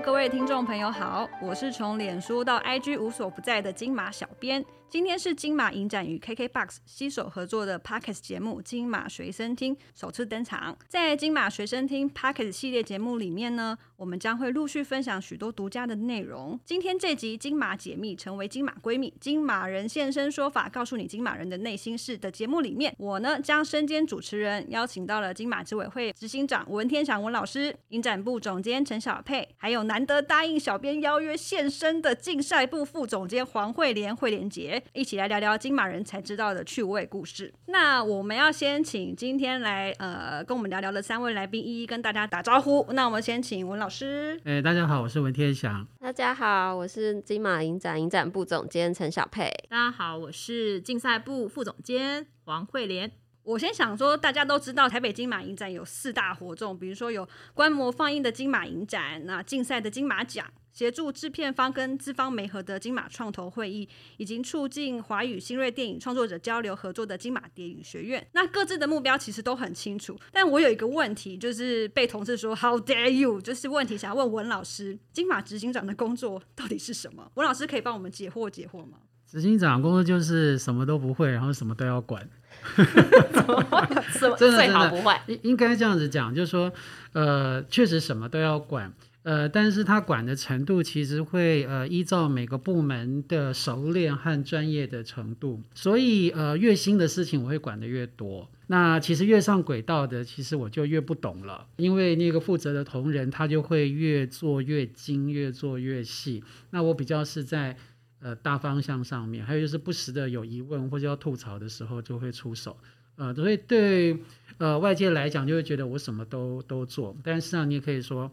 各位听众朋友好，我是从脸书到 IG 无所不在的金马小编。今天是金马影展与 KKBOX 携手合作的 Parkes 节目《金马随身听》首次登场。在金马随身听 Parkes 系列节目里面呢，我们将会陆续分享许多独家的内容。今天这集金马解密，成为金马闺蜜，金马人现身说法，告诉你金马人的内心事的节目里面，我呢将身兼主持人，邀请到了金马执委会执行长文天祥文老师、影展部总监陈小佩，还有难得答应小编邀约现身的竞赛部副总监黄慧莲、慧莲姐。一起来聊聊金马人才知道的趣味故事。那我们要先请今天来呃跟我们聊聊的三位来宾一一跟大家打招呼。那我们先请文老师。哎，大家好，我是文天祥。大家好，我是金马影展影展部总监陈小佩。大家好，我是竞赛部副总监王慧莲。我先想说，大家都知道台北金马影展有四大活动，比如说有观摩放映的金马影展，那竞赛的金马奖。协助制片方跟资方媒合的金马创投会议，以及促进华语新锐电影创作者交流合作的金马电影学院，那各自的目标其实都很清楚。但我有一个问题，就是被同事说 “How dare you”，就是问题想要问文老师，金马执行长的工作到底是什么？文老师可以帮我们解惑解惑吗？执行长工作就是什么都不会，然后什么都要管。什么最好不会？应应该这样子讲，就是说，呃，确实什么都要管。呃，但是他管的程度其实会呃依照每个部门的熟练和专业的程度，所以呃越新的事情我会管的越多。那其实越上轨道的，其实我就越不懂了，因为那个负责的同仁他就会越做越精，越做越细。那我比较是在呃大方向上面，还有就是不时的有疑问或者要吐槽的时候就会出手。呃，所以对呃外界来讲就会觉得我什么都都做，但实际上你也可以说。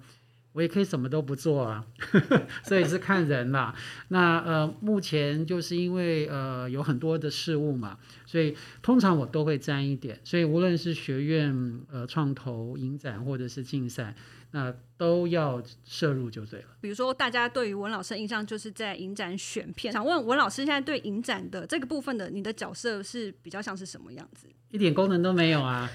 我也可以什么都不做啊，所以是看人啦。那呃，目前就是因为呃有很多的事物嘛，所以通常我都会沾一点。所以无论是学院呃创投影展或者是竞赛，那都要摄入就对了。比如说，大家对于文老师的印象就是在影展选片，想问文老师现在对影展的这个部分的你的角色是比较像是什么样子？一点功能都没有啊，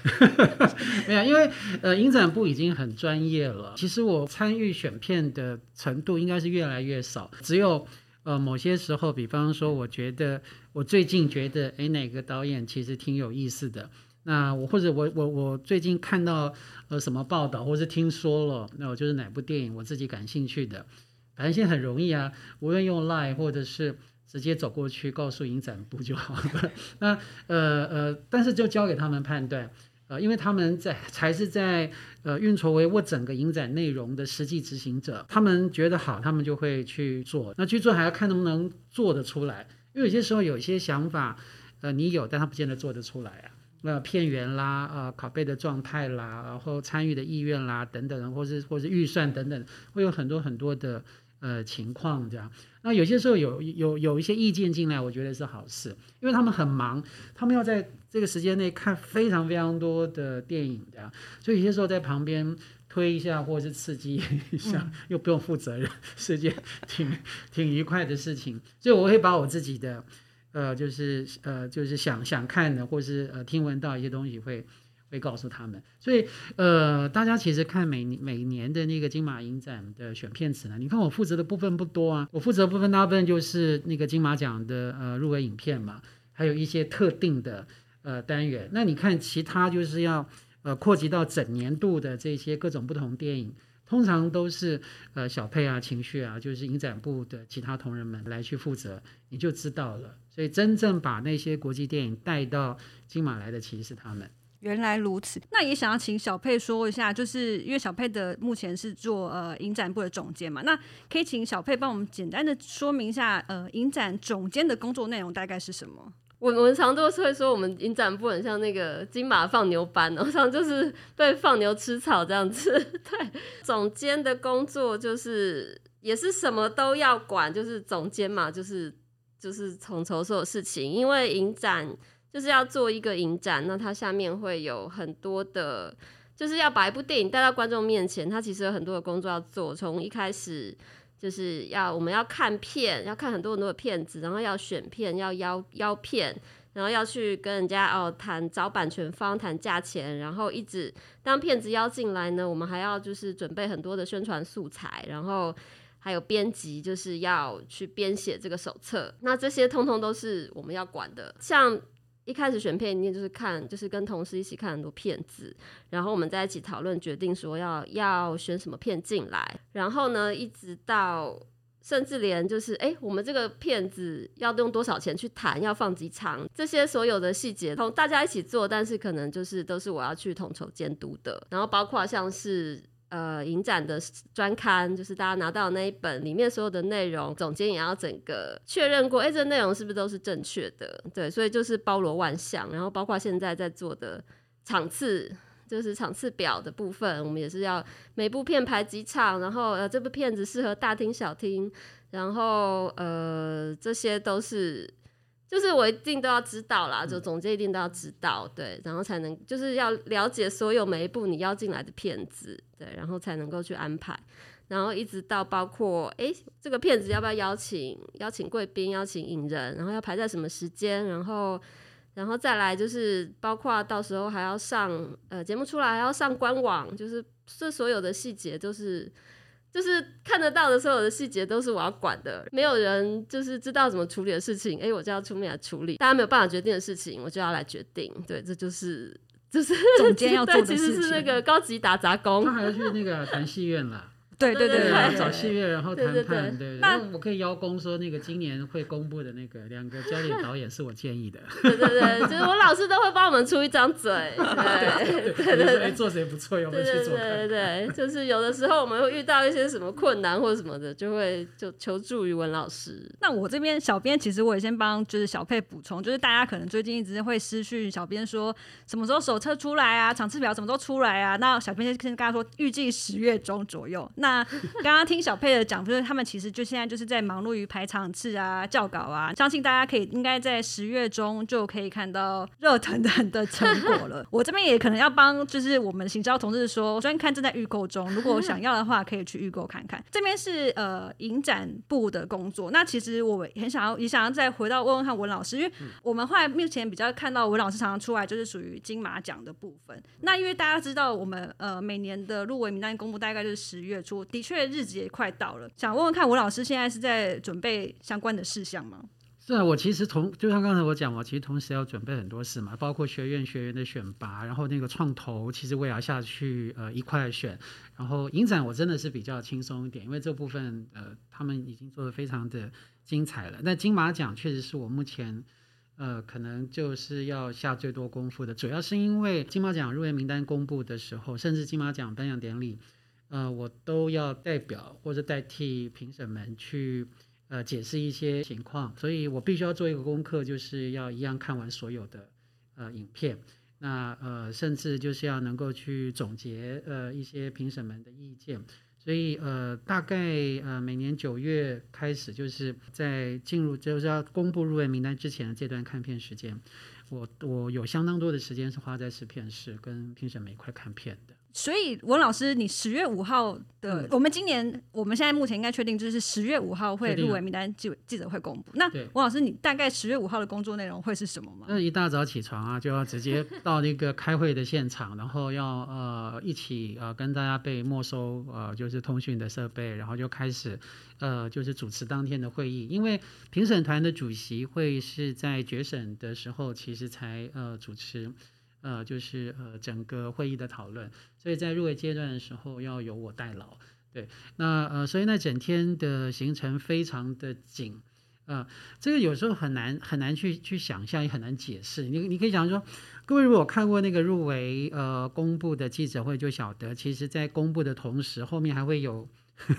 没有，因为呃，影展部已经很专业了。其实我参与选片的程度应该是越来越少，只有呃某些时候，比方说，我觉得我最近觉得，哎，哪个导演其实挺有意思的，那我或者我我我最近看到呃什么报道，或是听说了，那我就是哪部电影我自己感兴趣的，反正现在很容易啊，无论用 Line 或者是。直接走过去告诉影展部就好了。那呃呃，但是就交给他们判断，呃，因为他们在才是在呃运筹帷幄整个影展内容的实际执行者。他们觉得好，他们就会去做。那去做还要看能不能做得出来，因为有些时候有一些想法，呃，你有，但他不见得做得出来啊。那片源啦，呃，拷贝的状态啦，然后参与的意愿啦，等等，或是或是预算等等，会有很多很多的。呃，情况这样，那有些时候有有有一些意见进来，我觉得是好事，因为他们很忙，他们要在这个时间内看非常非常多的电影这样，所以有些时候在旁边推一下或者是刺激一下，又不用负责任，是件挺挺愉快的事情，所以我会把我自己的呃，就是呃，就是想想看的，或是呃听闻到一些东西会。会告诉他们，所以呃，大家其实看每每年的那个金马影展的选片词呢，你看我负责的部分不多啊，我负责部分大部分就是那个金马奖的呃入围影片嘛，还有一些特定的呃单元。那你看其他就是要呃扩及到整年度的这些各种不同电影，通常都是呃小配啊、情绪啊，就是影展部的其他同仁们来去负责，你就知道了。所以真正把那些国际电影带到金马来的，其实是他们。原来如此，那也想要请小佩说一下，就是因为小佩的目前是做呃影展部的总监嘛，那可以请小佩帮我们简单的说明一下，呃，影展总监的工作内容大概是什么？我我们常都是会说，我们影展部很像那个金马放牛班，哦，像就是被放牛吃草这样子。对，总监的工作就是也是什么都要管，就是总监嘛，就是就是统筹所有事情，因为影展。就是要做一个影展，那它下面会有很多的，就是要把一部电影带到观众面前，它其实有很多的工作要做。从一开始就是要我们要看片，要看很多很多的片子，然后要选片，要邀邀片，然后要去跟人家哦谈找版权方谈价钱，然后一直当片子邀进来呢，我们还要就是准备很多的宣传素材，然后还有编辑就是要去编写这个手册，那这些通通都是我们要管的。像一开始选片，一定就是看，就是跟同事一起看很多片子，然后我们在一起讨论，决定说要要选什么片进来，然后呢，一直到。甚至连就是哎，我们这个片子要用多少钱去谈，要放几场，这些所有的细节，同大家一起做，但是可能就是都是我要去统筹监督的。然后包括像是呃影展的专刊，就是大家拿到那一本里面所有的内容，总监也要整个确认过，哎，这内容是不是都是正确的？对，所以就是包罗万象。然后包括现在在做的场次。就是场次表的部分，我们也是要每部片排几场，然后呃这部片子适合大厅小厅，然后呃这些都是，就是我一定都要知道啦，就总监一定都要知道，对，然后才能就是要了解所有每一步你邀进来的片子，对，然后才能够去安排，然后一直到包括哎这个片子要不要邀请邀请贵宾，邀请引人，然后要排在什么时间，然后。然后再来就是包括到时候还要上呃节目出来还要上官网，就是这所有的细节都是就是看得到的所有的细节都是我要管的，没有人就是知道怎么处理的事情，哎，我就要出面来处理，大家没有办法决定的事情，我就要来决定，对，这就是就是总监要 做的事情，其实是那个高级打杂工，他还要去那个谈戏院了。对对对对，找戏院然后谈判，对。那我可以邀功说，那个今年会公布的那个两个焦点导演是我建议的。对对对，就是我老师都会帮我们出一张嘴。对对对对，做谁不错，有没有去做？对对对，就是有的时候我们会遇到一些什么困难或者什么的，就会就求助于文老师。那我这边小编其实我也先帮就是小佩补充，就是大家可能最近一直会私讯小编说什么时候手册出来啊，场次表什么时候出来啊？那小编先跟大家说，预计十月中左右。那刚刚听小佩的讲，就是他们其实就现在就是在忙碌于排场次啊、校稿啊，相信大家可以应该在十月中就可以看到热腾腾的成果了。我这边也可能要帮，就是我们行销同事说，专看正在预购中，如果想要的话，可以去预购看看。这边是呃影展部的工作，那其实我很想要，也想要再回到问问看文老师，因为我们后来目前比较看到文老师常常出来，就是属于金马奖的部分。那因为大家知道，我们呃每年的入围名单公布大概就是十月初，我的确。日子也快到了，想问问看，吴老师现在是在准备相关的事项吗？是啊，我其实同就像刚才我讲，我其实同时要准备很多事嘛，包括学院学员的选拔，然后那个创投，其实我也要下去呃一块选。然后影展我真的是比较轻松一点，因为这部分呃他们已经做的非常的精彩了。那金马奖确实是我目前呃可能就是要下最多功夫的，主要是因为金马奖入围名单公布的时候，甚至金马奖颁奖典礼。呃，我都要代表或者代替评审们去呃解释一些情况，所以我必须要做一个功课，就是要一样看完所有的呃影片，那呃甚至就是要能够去总结呃一些评审们的意见，所以呃大概呃每年九月开始，就是在进入就是要公布入围名单之前的这段看片时间，我我有相当多的时间是花在试片室跟评审们一块看片的。所以，文老师，你十月五号的，我们今年，我们现在目前应该确定，就是十月五号会入围名单记记者会公布。那文老师，你大概十月五号的工作内容会是什么吗？那一大早起床啊，就要直接到那个开会的现场，然后要呃一起呃跟大家被没收呃就是通讯的设备，然后就开始呃就是主持当天的会议。因为评审团的主席会是在决审的时候，其实才呃主持。呃，就是呃，整个会议的讨论，所以在入围阶段的时候要由我代劳，对，那呃，所以那整天的行程非常的紧，啊，这个有时候很难很难去去想象，也很难解释。你你可以讲说，各位如果看过那个入围呃公布的记者会，就晓得，其实在公布的同时，后面还会有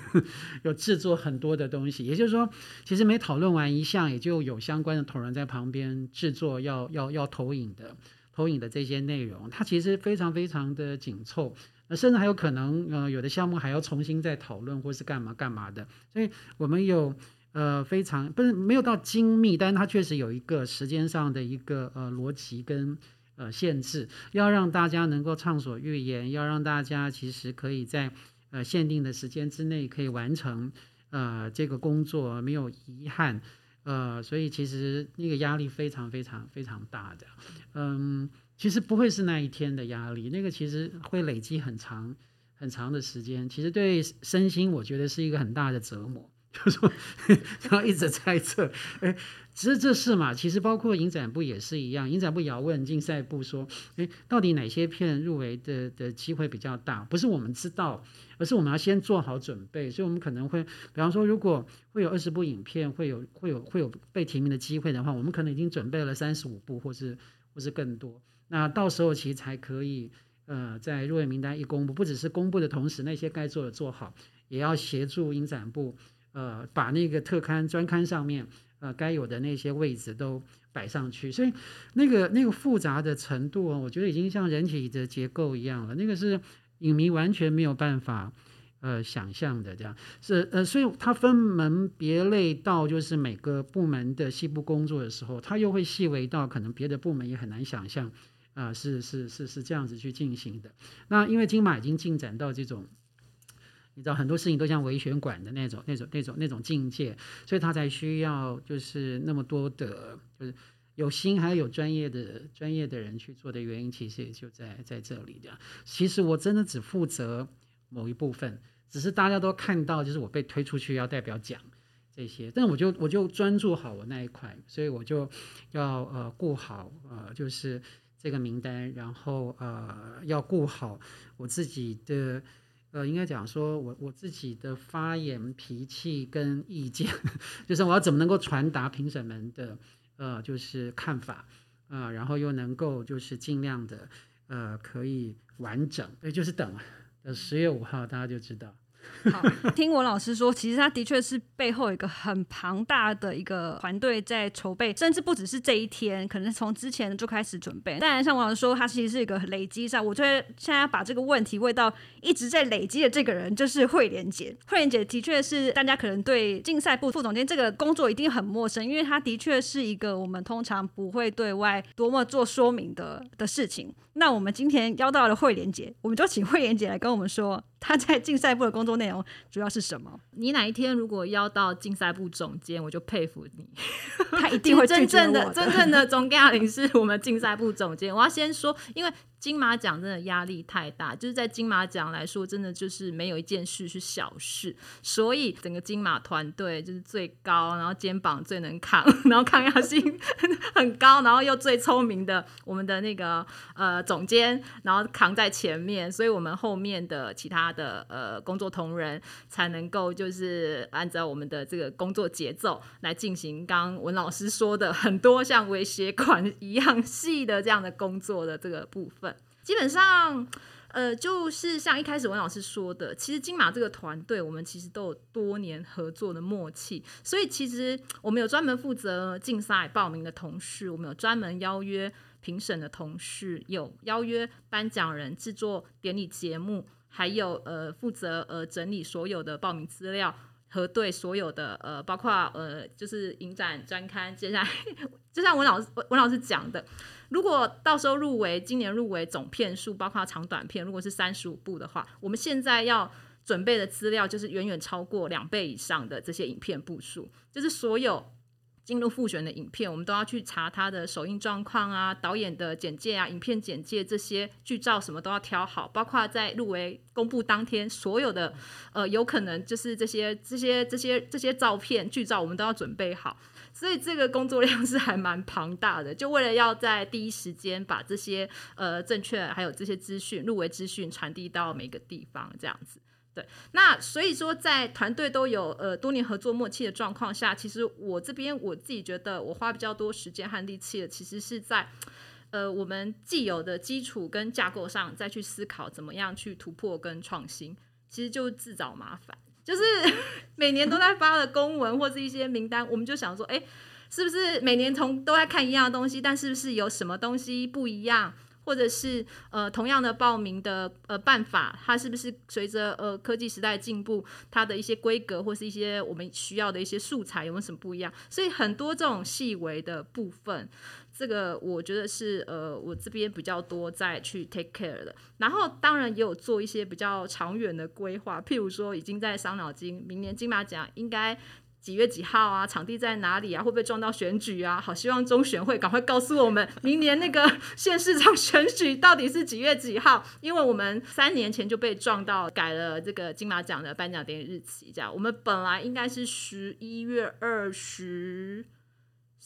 有制作很多的东西，也就是说，其实没讨论完一项，也就有相关的同仁在旁边制作要要要投影的。投影的这些内容，它其实非常非常的紧凑，那甚至还有可能，呃，有的项目还要重新再讨论或是干嘛干嘛的。所以我们有呃非常不是没有到精密，但是它确实有一个时间上的一个呃逻辑跟呃限制，要让大家能够畅所欲言，要让大家其实可以在呃限定的时间之内可以完成呃这个工作，没有遗憾。呃，所以其实那个压力非常非常非常大的，嗯，其实不会是那一天的压力，那个其实会累积很长很长的时间，其实对身心我觉得是一个很大的折磨，就是说 要一直猜测，哎，其实这是嘛，其实包括影展部也是一样，影展部也要问竞赛部说，哎，到底哪些片入围的的机会比较大？不是我们知道。而是我们要先做好准备，所以我们可能会，比方说，如果会有二十部影片，会有会有会有被提名的机会的话，我们可能已经准备了三十五部，或是或是更多。那到时候其实才可以，呃，在入围名单一公布，不只是公布的同时，那些该做的做好，也要协助影展部，呃，把那个特刊专刊上面，呃，该有的那些位置都摆上去。所以那个那个复杂的程度，我觉得已经像人体的结构一样了。那个是。影迷完全没有办法，呃，想象的这样是呃，所以他分门别类到就是每个部门的细部工作的时候，他又会细微到可能别的部门也很难想象，啊，是是是是这样子去进行的。那因为金马已经进展到这种，你知道很多事情都像维权管的那种那种那种那种境界，所以他才需要就是那么多的，就是。有心还有专业的专业的人去做的原因，其实也就在在这里的。其实我真的只负责某一部分，只是大家都看到，就是我被推出去要代表讲这些，但我就我就专注好我那一块，所以我就要呃顾好呃就是这个名单，然后呃要顾好我自己的呃应该讲说我我自己的发言脾气跟意见，就是我要怎么能够传达评审们的。呃，就是看法，啊，然后又能够就是尽量的，呃，可以完整，也就是等，等十月五号大家就知道。好，听我老师说，其实他的确是背后一个很庞大的一个团队在筹备，甚至不只是这一天，可能从之前就开始准备。当然，像我老师说，他其实是一个累积上，我觉得现在把这个问题问到一直在累积的这个人，就是慧莲姐。慧莲姐的确是大家可能对竞赛部副总监这个工作一定很陌生，因为他的确是一个我们通常不会对外多么做说明的的事情。那我们今天邀到了慧莲姐，我们就请慧莲姐来跟我们说。他在竞赛部的工作内容主要是什么？你哪一天如果要到竞赛部总监，我就佩服你。他一定会真正的真正的总嘉玲是我们竞赛部总监。我要先说，因为。金马奖真的压力太大，就是在金马奖来说，真的就是没有一件事是小事，所以整个金马团队就是最高，然后肩膀最能扛，然后抗压性很高，然后又最聪明的我们的那个呃总监，然后扛在前面，所以我们后面的其他的呃工作同仁才能够就是按照我们的这个工作节奏来进行刚文老师说的很多像微血管一样细的这样的工作的这个部分。基本上，呃，就是像一开始文老师说的，其实金马这个团队，我们其实都有多年合作的默契，所以其实我们有专门负责竞赛报名的同事，我们有专门邀约评审的同事，有邀约颁奖人制作典礼节目，还有呃负责呃整理所有的报名资料。核对所有的呃，包括呃，就是影展专刊。接下来，就像文老师文老师讲的，如果到时候入围，今年入围总片数，包括长短片，如果是三十五部的话，我们现在要准备的资料就是远远超过两倍以上的这些影片部数，就是所有。进入复选的影片，我们都要去查它的首映状况啊、导演的简介啊、影片简介这些剧照什么都要挑好，包括在入围公布当天，所有的呃有可能就是这些这些这些这些照片剧照，我们都要准备好。所以这个工作量 是还蛮庞大的，就为了要在第一时间把这些呃正确还有这些资讯入围资讯传递到每个地方，这样子。对，那所以说在团队都有呃多年合作默契的状况下，其实我这边我自己觉得我花比较多时间和力气的，其实是在呃我们既有的基础跟架构上再去思考怎么样去突破跟创新，其实就自找麻烦。就是 每年都在发的公文或是一些名单，我们就想说，哎，是不是每年同都在看一样的东西，但是不是有什么东西不一样？或者是呃同样的报名的呃办法，它是不是随着呃科技时代进步，它的一些规格或是一些我们需要的一些素材有没有什么不一样？所以很多这种细微的部分，这个我觉得是呃我这边比较多在去 take care 的。然后当然也有做一些比较长远的规划，譬如说已经在伤脑筋，明年金马奖应该。几月几号啊？场地在哪里啊？会不会撞到选举啊？好，希望中选会赶快告诉我们，明年那个县市长选举到底是几月几号？因为我们三年前就被撞到改了这个金马奖的颁奖典礼日期，这样我们本来应该是十一月二十。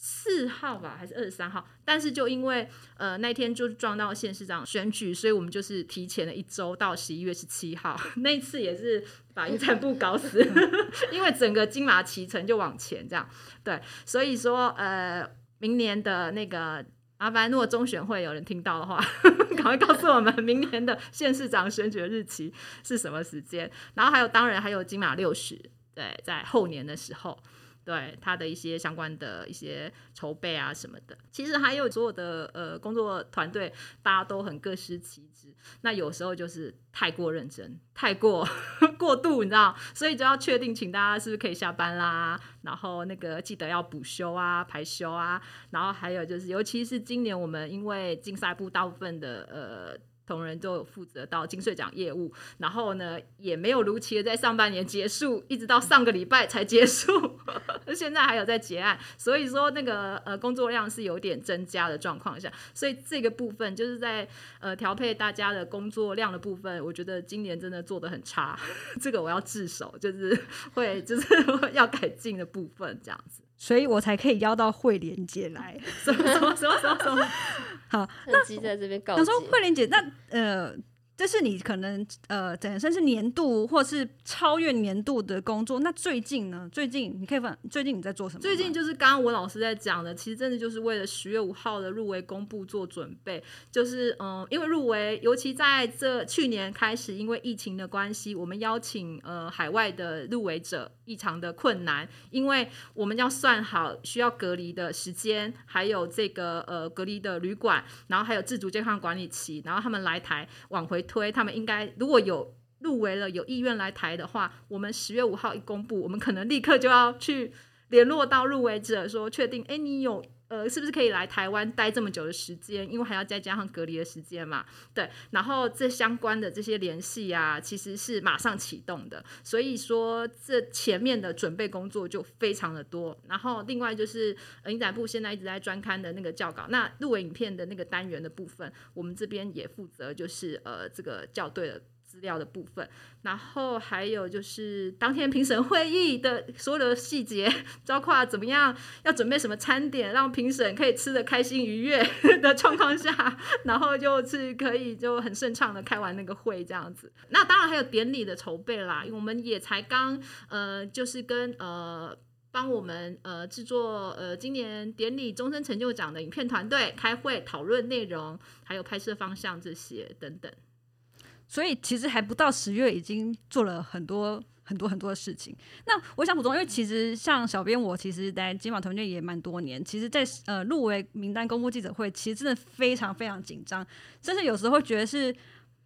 四号吧，还是二十三号？但是就因为呃那天就撞到县市长选举，所以我们就是提前了一周到十一月十七号。那一次也是把预产部搞死，因为整个金马骑乘就往前这样。对，所以说呃明年的那个阿凡，如果中选会有人听到的话，赶快告诉我们明年的县市长选举日期是什么时间。然后还有当然还有金马六十，对，在后年的时候。对他的一些相关的一些筹备啊什么的，其实还有所有的呃工作团队，大家都很各司其职。那有时候就是太过认真，太过 过度，你知道，所以就要确定，请大家是不是可以下班啦，然后那个记得要补休啊、排休啊，然后还有就是，尤其是今年我们因为竞赛部大部分的呃。同仁都负责到金税奖业务，然后呢，也没有如期的在上半年结束，一直到上个礼拜才结束，现在还有在结案，所以说那个呃工作量是有点增加的状况下，所以这个部分就是在呃调配大家的工作量的部分，我觉得今年真的做的很差，这个我要自首，就是会就是要改进的部分这样子。所以我才可以邀到慧莲姐来，什么什么什么什么，好，那在这边告。他说慧莲姐，那呃。这是你可能呃，本身是年度或是超越年度的工作。那最近呢？最近你可以问，最近你在做什么？最近就是刚刚文老师在讲的，其实真的就是为了十月五号的入围公布做准备。就是嗯，因为入围，尤其在这去年开始，因为疫情的关系，我们邀请呃海外的入围者异常的困难，因为我们要算好需要隔离的时间，还有这个呃隔离的旅馆，然后还有自主健康管理期，然后他们来台往回。推他们应该如果有入围了有意愿来台的话，我们十月五号一公布，我们可能立刻就要去联络到入围者，说确定，哎，你有呃是不是可以来台湾待这么久的时间？因为还要再加上隔离的时间嘛，对。然后这相关的这些联系啊，其实是马上启动的，所以说这前面的准备工作就非常的多。然后另外就是影展部现在一直在专刊的那个教稿，那入围影片的那个单元的部分，我们这边也负责就是呃这个校对的。资料的部分，然后还有就是当天评审会议的所有的细节，包括怎么样要准备什么餐点，让评审可以吃的开心愉悦 的状况下，然后就是可以就很顺畅的开完那个会这样子。那当然还有典礼的筹备啦，因为我们也才刚呃，就是跟呃帮我们呃制作呃今年典礼终身成就奖的影片团队开会讨论内容，还有拍摄方向这些等等。所以其实还不到十月，已经做了很多很多很多的事情。那我想补充，因为其实像小编我，其实在金马团队也蛮多年。其实，在呃入围名单公布记者会，其实真的非常非常紧张，甚至有时候觉得是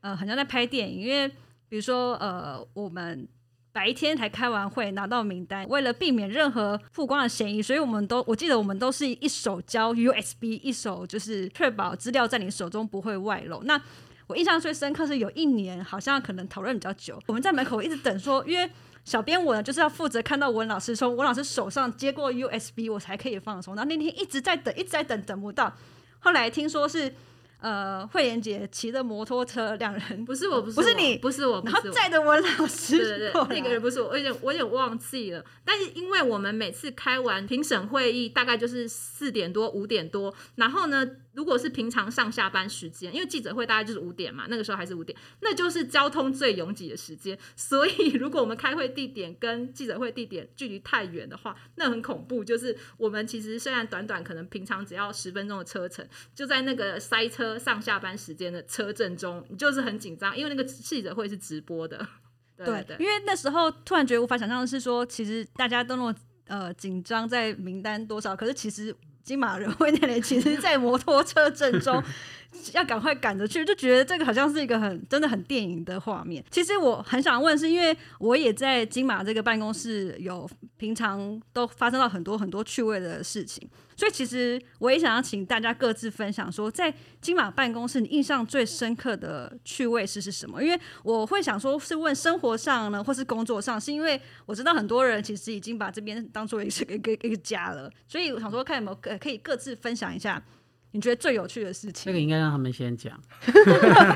呃很像在拍电影。因为比如说呃我们白天才开完会拿到名单，为了避免任何曝光的嫌疑，所以我们都我记得我们都是一手交 USB，一手就是确保资料在你手中不会外漏。那我印象最深刻是有一年，好像可能讨论比较久，我们在门口一直等，说因为小编我呢就是要负责看到文老师从文老师手上接过 USB，我才可以放松。然后那天一直在等，一直在等，等不到。后来听说是呃慧妍姐骑着摩托车，两人不是我，不是不是你，不是我，然后载着文老师，对对对，那个人不是我，我有点我有点忘记了。但是因为我们每次开完评审会议，大概就是四点多五点多，然后呢。如果是平常上下班时间，因为记者会大概就是五点嘛，那个时候还是五点，那就是交通最拥挤的时间。所以，如果我们开会地点跟记者会地点距离太远的话，那很恐怖。就是我们其实虽然短短可能平常只要十分钟的车程，就在那个塞车上下班时间的车阵中，你就是很紧张，因为那个记者会是直播的。对，因为那时候突然觉得无法想象的是说，其实大家都那么呃紧张在名单多少，可是其实。金马人会那里，其实在摩托车正中。要赶快赶着去，就觉得这个好像是一个很真的很电影的画面。其实我很想问，是因为我也在金马这个办公室，有平常都发生到很多很多趣味的事情，所以其实我也想要请大家各自分享，说在金马办公室你印象最深刻的趣味是是什么？因为我会想说是问生活上呢，或是工作上，是因为我知道很多人其实已经把这边当做一个一个一个家了，所以我想说看有没有可以各自分享一下。你觉得最有趣的事情？这个应该让他们先讲。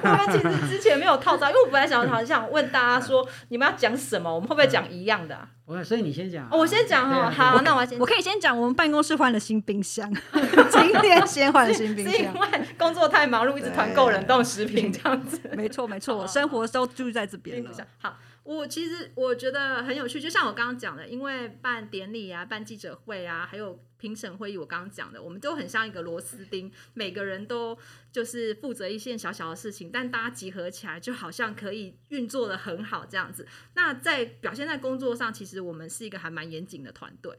他们其实之前没有套招，因为我本来想好想问大家说，你们要讲什么？我们会不会讲一样的？我所以你先讲。我先讲哈，好，那我先，我可以先讲。我们办公室换了新冰箱，今天先换新冰箱，是因为工作太忙碌，一直团购冷冻食品这样子。没错没错，我生活都住在这边了。好。我其实我觉得很有趣，就像我刚刚讲的，因为办典礼啊、办记者会啊，还有评审会议，我刚刚讲的，我们都很像一个螺丝钉，每个人都就是负责一件小小的事情，但大家集合起来，就好像可以运作的很好这样子。那在表现在工作上，其实我们是一个还蛮严谨的团队，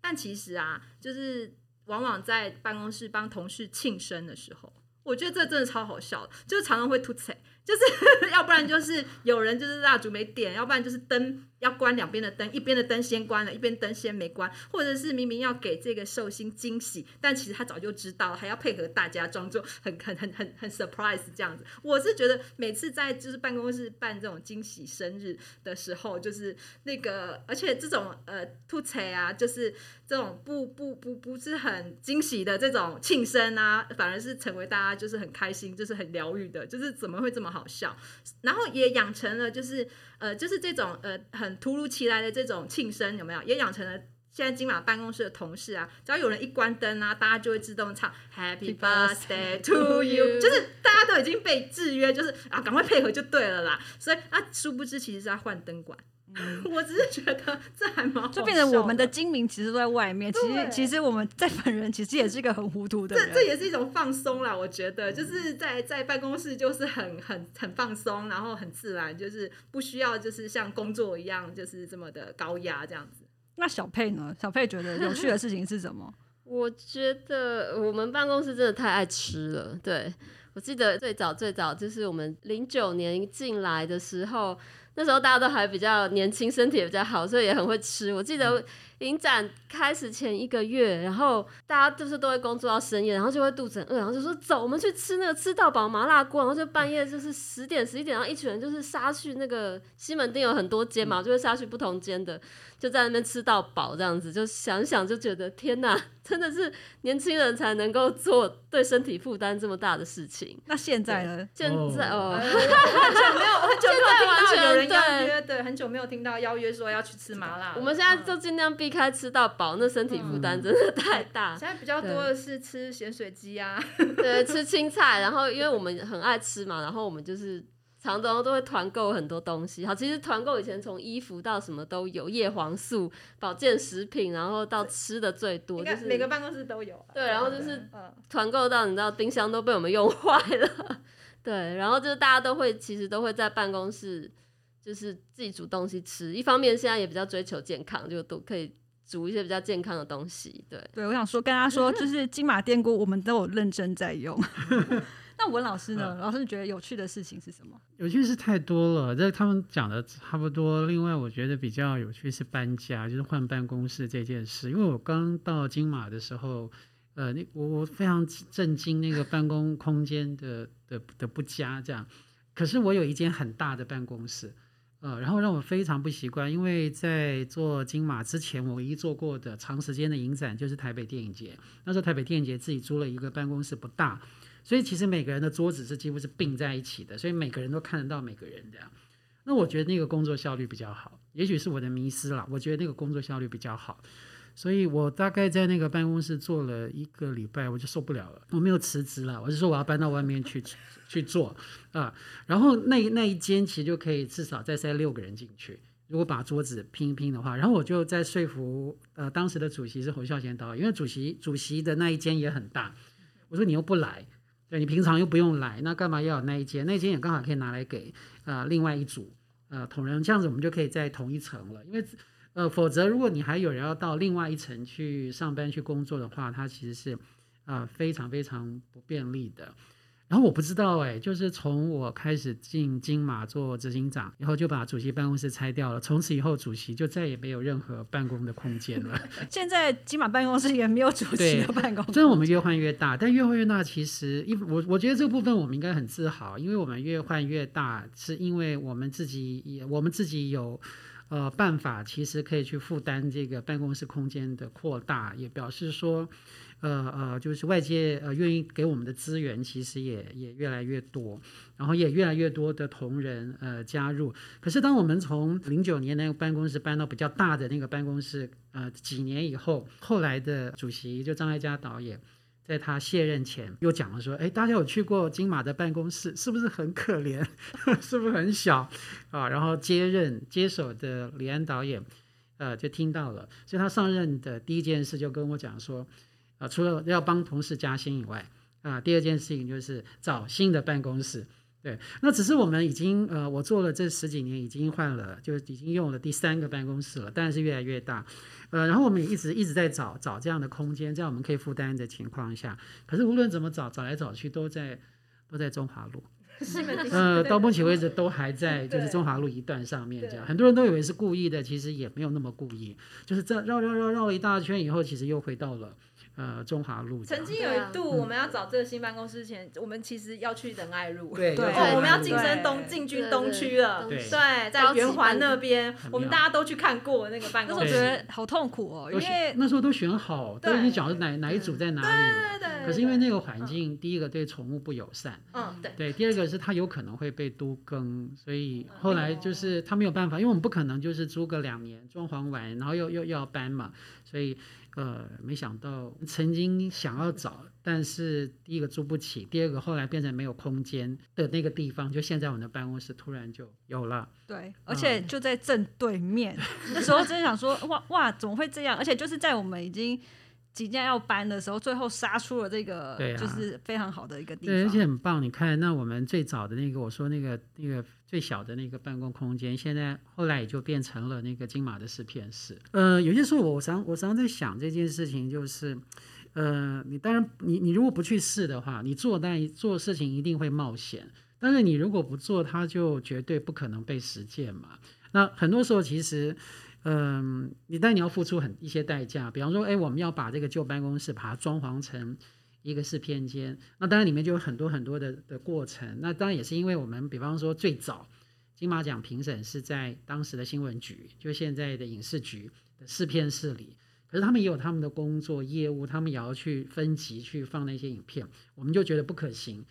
但其实啊，就是往往在办公室帮同事庆生的时候，我觉得这真的超好笑，就是常常会吐槽。就是 要不然就是有人就是蜡烛没点，要不然就是灯要关两边的灯，一边的灯先关了，一边灯先没关，或者是明明要给这个寿星惊喜，但其实他早就知道，还要配合大家装作很很很很很 surprise 这样子。我是觉得每次在就是办公室办这种惊喜生日的时候，就是那个而且这种呃吐槽啊，就是这种不不不不是很惊喜的这种庆生啊，反而是成为大家就是很开心，就是很疗愈的，就是怎么会这么好？好笑，然后也养成了就是呃，就是这种呃很突如其来的这种庆生有没有？也养成了现在金马办公室的同事啊，只要有人一关灯啊，大家就会自动唱 Happy Birthday to you，就是大家都已经被制约，就是啊，赶快配合就对了啦。所以啊，殊不知其实是在换灯管。我只是觉得这还蛮，就变成我们的精明其实都在外面。其实其实我们在本人其实也是一个很糊涂的人。这这也是一种放松啦，我觉得就是在在办公室就是很很很放松，然后很自然，就是不需要就是像工作一样就是这么的高压这样子。那小佩呢？小佩觉得有趣的事情是什么？我觉得我们办公室真的太爱吃了。对我记得最早最早就是我们零九年进来的时候。那时候大家都还比较年轻，身体也比较好，所以也很会吃。我记得。影展开始前一个月，然后大家就是都会工作到深夜，然后就会肚子很饿，然后就说走，我们去吃那个吃到饱麻辣锅，然后就半夜就是十点十一点，然后一群人就是杀去那个西门町有很多间嘛，就会杀去不同间的，就在那边吃到饱这样子，就想想就觉得天哪，真的是年轻人才能够做对身体负担这么大的事情。那现在呢？现在哦，很久没有很久没有听到有人邀约，对，很久没有听到邀约说要去吃麻辣。我们现在就尽量避。开吃到饱，那身体负担真的太大。现在比较多的是吃咸水鸡啊，对，吃青菜。然后因为我们很爱吃嘛，然后我们就是常常都会团购很多东西。好，其实团购以前从衣服到什么都有，叶黄素、保健食品，然后到吃的最多，就是每个办公室都有。对，然后就是团购到你知道冰箱都被我们用坏了。对，然后就是大家都会其实都会在办公室。就是自己煮东西吃，一方面现在也比较追求健康，就都可以煮一些比较健康的东西。对，对我想说跟他说，就是 金马电锅，我们都有认真在用。那文老师呢？老师觉得有趣的事情是什么？有趣是太多了，这他们讲的差不多。另外，我觉得比较有趣是搬家，就是换办公室这件事。因为我刚到金马的时候，呃，那我我非常震惊那个办公空间的的的不佳，这样。可是我有一间很大的办公室。呃，然后让我非常不习惯，因为在做金马之前，我唯一做过的长时间的影展就是台北电影节。那时候台北电影节自己租了一个办公室，不大，所以其实每个人的桌子是几乎是并在一起的，所以每个人都看得到每个人这样。那我觉得那个工作效率比较好，也许是我的迷失了。我觉得那个工作效率比较好，所以我大概在那个办公室坐了一个礼拜，我就受不了了，我没有辞职了，我就说我要搬到外面去。去做啊，然后那那一间其实就可以至少再塞六个人进去。如果把桌子拼一拼的话，然后我就在说服呃当时的主席是侯孝贤导演，因为主席主席的那一间也很大。我说你又不来，对你平常又不用来，那干嘛要有那一间？那一间也刚好可以拿来给呃另外一组呃同仁，这样子我们就可以在同一层了。因为呃，否则如果你还有人要到另外一层去上班去工作的话，它其实是啊、呃非常非常不便利的。然后我不知道哎，就是从我开始进金马做执行长以后，就把主席办公室拆掉了，从此以后主席就再也没有任何办公的空间了。现在金马办公室也没有主席的办公室，虽然我们越换越大，但越换越大，其实一我我觉得这部分我们应该很自豪，因为我们越换越大，是因为我们自己也我们自己有呃办法，其实可以去负担这个办公室空间的扩大，也表示说。呃呃，就是外界呃愿意给我们的资源，其实也也越来越多，然后也越来越多的同仁呃加入。可是当我们从零九年那个办公室搬到比较大的那个办公室，呃几年以后，后来的主席就张艾嘉导演。在他卸任前，又讲了说：“哎，大家有去过金马的办公室，是不是很可怜？是不是很小啊？”然后接任接手的李安导演，呃，就听到了，所以他上任的第一件事就跟我讲说：“啊、除了要帮同事加薪以外，啊、第二件事情就是找新的办公室。”对，那只是我们已经呃，我做了这十几年，已经换了，就已经用了第三个办公室了，当然是越来越大。呃，然后我们也一直一直在找找这样的空间，在我们可以负担的情况下。可是无论怎么找，找来找去都在都在中华路，呃，到目前为止都还在就是中华路一段上面这样。很多人都以为是故意的，其实也没有那么故意，就是这绕绕绕绕了一大圈以后，其实又回到了呃中华路。曾经有一度，我们要找这个新办公室前，我们其实要去仁爱路。对对我们要中晋升东进军东区了。对对，在圆环那边，我们大家都去看过那个办公室。那时候觉得好痛苦哦，因为那时候都选好，都已经讲是哪哪一组在哪里了。对对对。可是因为那个环境，第一个对宠物不友善，嗯，对，对，第二个是它有可能会被都更，所以嗯后来就是他没有办法，因为我们不可能就是租个两年装潢完，然后又又又要搬嘛，所以呃没想到曾经想要找，但是第一个租不起，第二个后来变成没有空间的那个地方，就现在我们的办公室突然就有了。对，而且就在正对面。那时候真的想说，哇哇，怎么会这样？而且就是在我们已经即将要搬的时候，最后杀出了这个对啊就是非常好的一个地方对，而。且很棒。你看，那我们最早的那个，我说那个那个最小的那个办公空间，现在后来也就变成了那个金马的试片室。呃，有些时候我常我常在想这件事情，就是，呃，你当然你你如果不去试的话，你做但做事情一定会冒险，但是你如果不做，它就绝对不可能被实践嘛。那很多时候其实。嗯，你但你要付出很一些代价，比方说，哎，我们要把这个旧办公室把它装潢成一个试片间，那当然里面就有很多很多的的过程。那当然也是因为我们，比方说最早金马奖评审是在当时的新闻局，就现在的影视局的试片室里，可是他们也有他们的工作业务，他们也要去分级去放那些影片，我们就觉得不可行。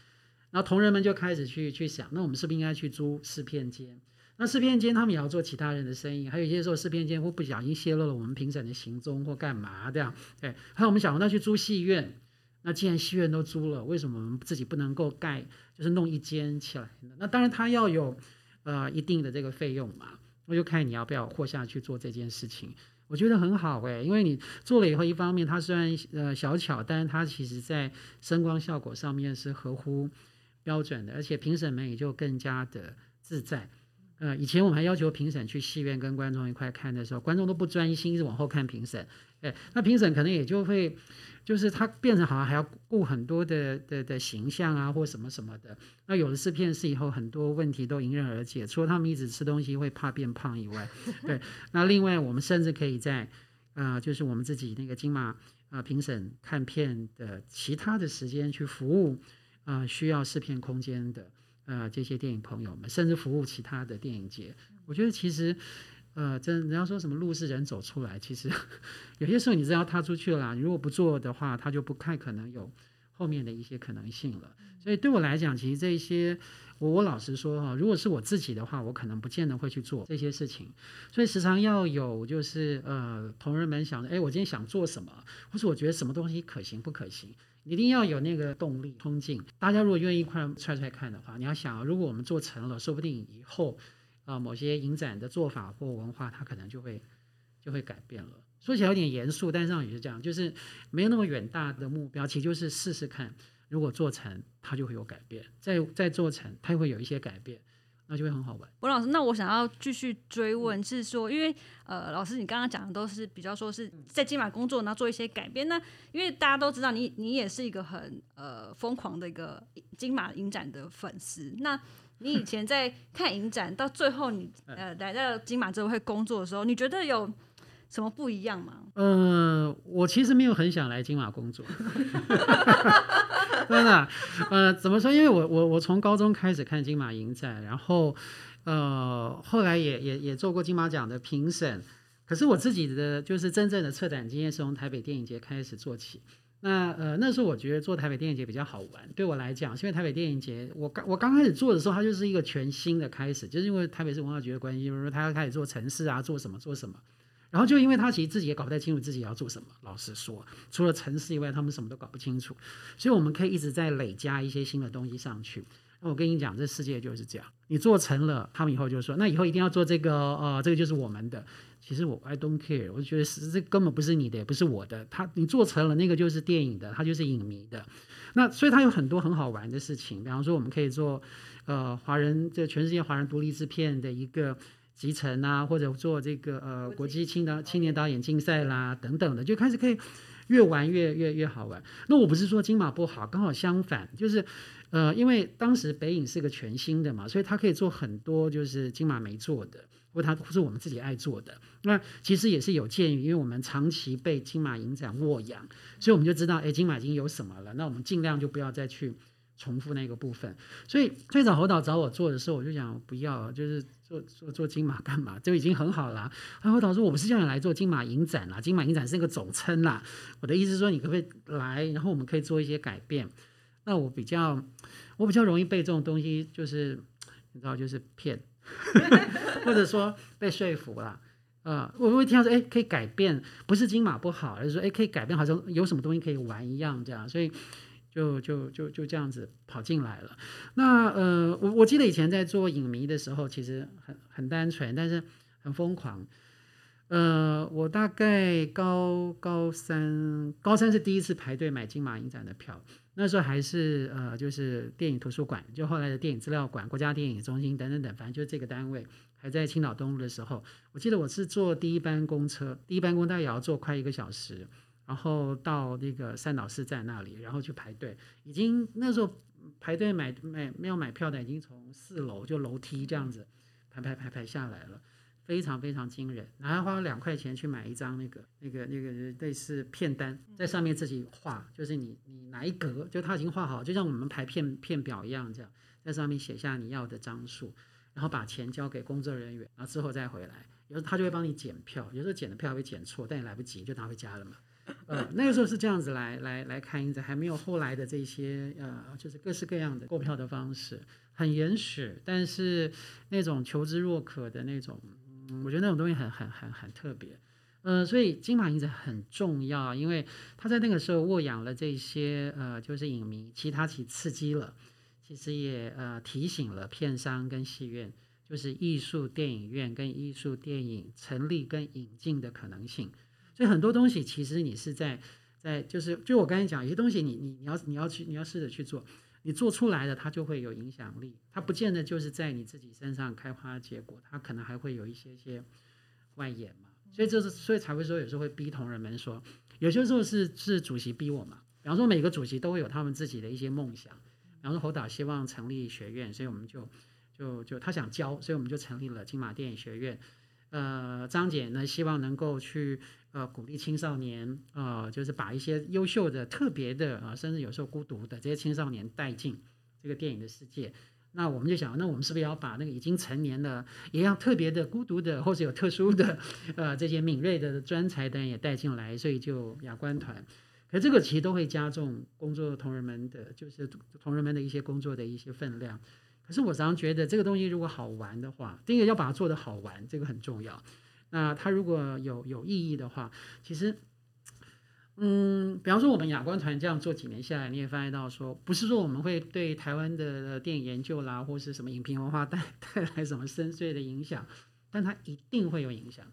然后同仁们就开始去去想，那我们是不是应该去租试片间？那试片间他们也要做其他人的生意，还有一些时候试片间会不小心泄露了我们评审的行踪或干嘛这样。对，还有我们想那去租戏院，那既然戏院都租了，为什么我们自己不能够盖，就是弄一间起来呢？那当然它要有呃一定的这个费用嘛，那就看你要不要活下去做这件事情。我觉得很好诶、因为你做了以后，一方面它虽然呃小巧，但是它其实在声光效果上面是合乎标准的，而且评审们也就更加的自在。呃，以前我们还要求评审去戏院跟观众一块看的时候，观众都不专心，一直往后看评审。哎，那评审可能也就会，就是他变成好像还要顾很多的的的形象啊，或什么什么的。那有了试片室以后，很多问题都迎刃而解，除了他们一直吃东西会怕变胖以外，对。那另外，我们甚至可以在呃，就是我们自己那个金马啊评审看片的其他的时间去服务呃需要试片空间的。呃，这些电影朋友们，甚至服务其他的电影节，我觉得其实，呃，真人家说什么路是人走出来，其实 有些时候你只要踏出去了，你如果不做的话，他就不太可能有后面的一些可能性了。所以对我来讲，其实这一些，我我老实说哈，如果是我自己的话，我可能不见得会去做这些事情。所以时常要有就是呃，同仁们想着，哎，我今天想做什么，或是我觉得什么东西可行不可行。一定要有那个动力、冲劲。大家如果愿意一块踹踹看的话，你要想，如果我们做成了，说不定以后啊、呃某些影展的做法或文化，它可能就会就会改变了。说起来有点严肃，但是上也是这样，就是没有那么远大的目标，其实就是试试看，如果做成，它就会有改变；再再做成，它会有一些改变。那就会很好玩。博老师，那我想要继续追问，是说，因为呃，老师你刚刚讲的都是比较说是在金马工作，然后做一些改变。那因为大家都知道你，你也是一个很呃疯狂的一个金马影展的粉丝。那你以前在看影展，到最后你呃来到金马执会工作的时候，你觉得有什么不一样吗？呃，我其实没有很想来金马工作，真的。呃，怎么说？因为我我我从高中开始看金马影展，然后呃后来也也也做过金马奖的评审。可是我自己的就是真正的策展经验是从台北电影节开始做起。那呃那时候我觉得做台北电影节比较好玩，对我来讲，因为台北电影节我刚我刚开始做的时候，它就是一个全新的开始，就是因为台北市文化局的关系，比如说他要开始做城市啊，做什么做什么。然后就因为他其实自己也搞不太清楚自己要做什么，老实说，除了城市以外，他们什么都搞不清楚。所以我们可以一直在累加一些新的东西上去。那我跟你讲，这世界就是这样，你做成了，他们以后就说，那以后一定要做这个，呃，这个就是我们的。其实我 I don't care，我觉得是这根本不是你的，也不是我的。他你做成了那个就是电影的，他就是影迷的。那所以它有很多很好玩的事情，比方说我们可以做，呃，华人这全世界华人独立制片的一个。集成啊，或者做这个呃国际青导青年导演竞赛啦等等的，就开始可以越玩越越越好玩。那我不是说金马不好，刚好相反，就是呃，因为当时北影是个全新的嘛，所以它可以做很多就是金马没做的，或它是我们自己爱做的。那其实也是有鉴于，因为我们长期被金马影展沃养，所以我们就知道，哎，金马已经有什么了，那我们尽量就不要再去。重复那个部分，所以最早侯导找我做的时候，我就想不要，就是做做做金马干嘛？就已经很好了。侯导说：“我不是叫你来做金马影展啦，金马影展是一个总称啦。我的意思说，你可不可以来，然后我们可以做一些改变？那我比较，我比较容易被这种东西，就是你知道，就是骗，或者说被说服了。呃，我会听到说，哎，可以改变，不是金马不好，而是说，哎，可以改变，好像有什么东西可以玩一样，这样，所以。”就就就就这样子跑进来了。那呃，我我记得以前在做影迷的时候，其实很很单纯，但是很疯狂。呃，我大概高高三，高三是第一次排队买金马影展的票。那时候还是呃，就是电影图书馆，就后来的电影资料馆、国家电影中心等等等，反正就是这个单位还在青岛东路的时候，我记得我是坐第一班公车，第一班公大概也要坐快一个小时。然后到那个三岛市站那里，然后去排队。已经那时候排队买买没有买票的，已经从四楼就楼梯这样子排排排排下来了，非常非常惊人。然后花了两块钱去买一张那个那个那个类似片单，在上面自己画，就是你你哪一格，就他已经画好，就像我们排片片表一样，这样在上面写下你要的张数，然后把钱交给工作人员，然后之后再回来，有时候他就会帮你检票，有时候检的票会检错，但也来不及，就拿回家了嘛。呃，那个时候是这样子来来来看影子，还没有后来的这些呃，就是各式各样的购票的方式，很原始，但是那种求知若渴的那种，我觉得那种东西很很很很特别。呃，所以金马影展很重要，因为他在那个时候沃养了这些呃，就是影迷，其他其刺激了，其实也呃提醒了片商跟戏院，就是艺术电影院跟艺术电影成立跟引进的可能性。所以很多东西其实你是在在就是就我刚才讲，有些东西你你你要你要去你要试着去做，你做出来的它就会有影响力，它不见得就是在你自己身上开花结果，它可能还会有一些些外延嘛。所以这是所以才会说有时候会逼同仁们说，有些时候是是主席逼我嘛。比方说每个主席都会有他们自己的一些梦想，比方说侯导希望成立学院，所以我们就就就他想教，所以我们就成立了金马电影学院。呃，张姐呢希望能够去呃鼓励青少年，呃，就是把一些优秀的、特别的啊，甚至有时候孤独的这些青少年带进这个电影的世界。那我们就想，那我们是不是要把那个已经成年的、一样特别的、孤独的，或者有特殊的呃这些敏锐的专才的人也带进来？所以就雅观团，可这个其实都会加重工作同仁们的，就是同仁们的一些工作的一些分量。可是我常常觉得这个东西如果好玩的话，第一个要把它做得好玩，这个很重要。那它如果有有意义的话，其实，嗯，比方说我们亚观团这样做几年下来，你也发现到说，不是说我们会对台湾的电影研究啦，或是什么影评文化带带来什么深邃的影响，但它一定会有影响，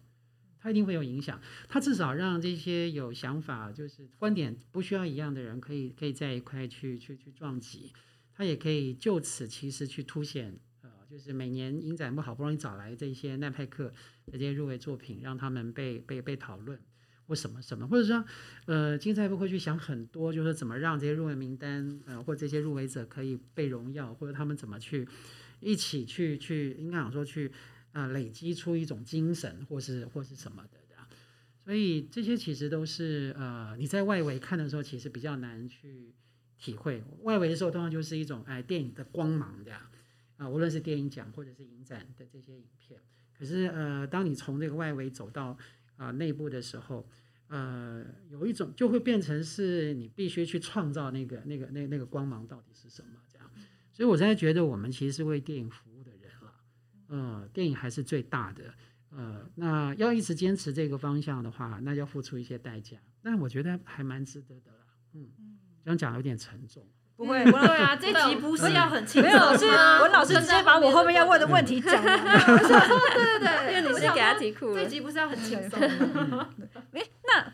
它一定会有影响。它至少让这些有想法，就是观点不需要一样的人，可以可以在一块去去去撞击。他也可以就此其实去凸显呃就是每年影展部好不容易找来这些奈派克的这些入围作品，让他们被被被讨论。或什么什么，或者说，呃，竞赛部会去想很多，就是怎么让这些入围名单，呃，或这些入围者可以被荣耀，或者他们怎么去一起去去，应该讲说去，呃，累积出一种精神，或是或是什么的，这样。所以这些其实都是，呃，你在外围看的时候，其实比较难去体会。外围的时候，通常就是一种，哎，电影的光芒这样，啊，无论是电影奖或者是影展的这些影片。可是，呃，当你从这个外围走到啊，内部的时候，呃，有一种就会变成是你必须去创造那个、那个、那那个光芒到底是什么这样。所以我现在觉得我们其实是为电影服务的人了，呃，电影还是最大的，呃，那要一直坚持这个方向的话，那要付出一些代价，但我觉得还蛮值得的啦。嗯，这样讲有点沉重。不会，对啊，这集不是要很轻松没有，是吗文老师直接把我后面要问的问题讲完了。对对对，因为你是给他题库了这。集不是要很轻松吗？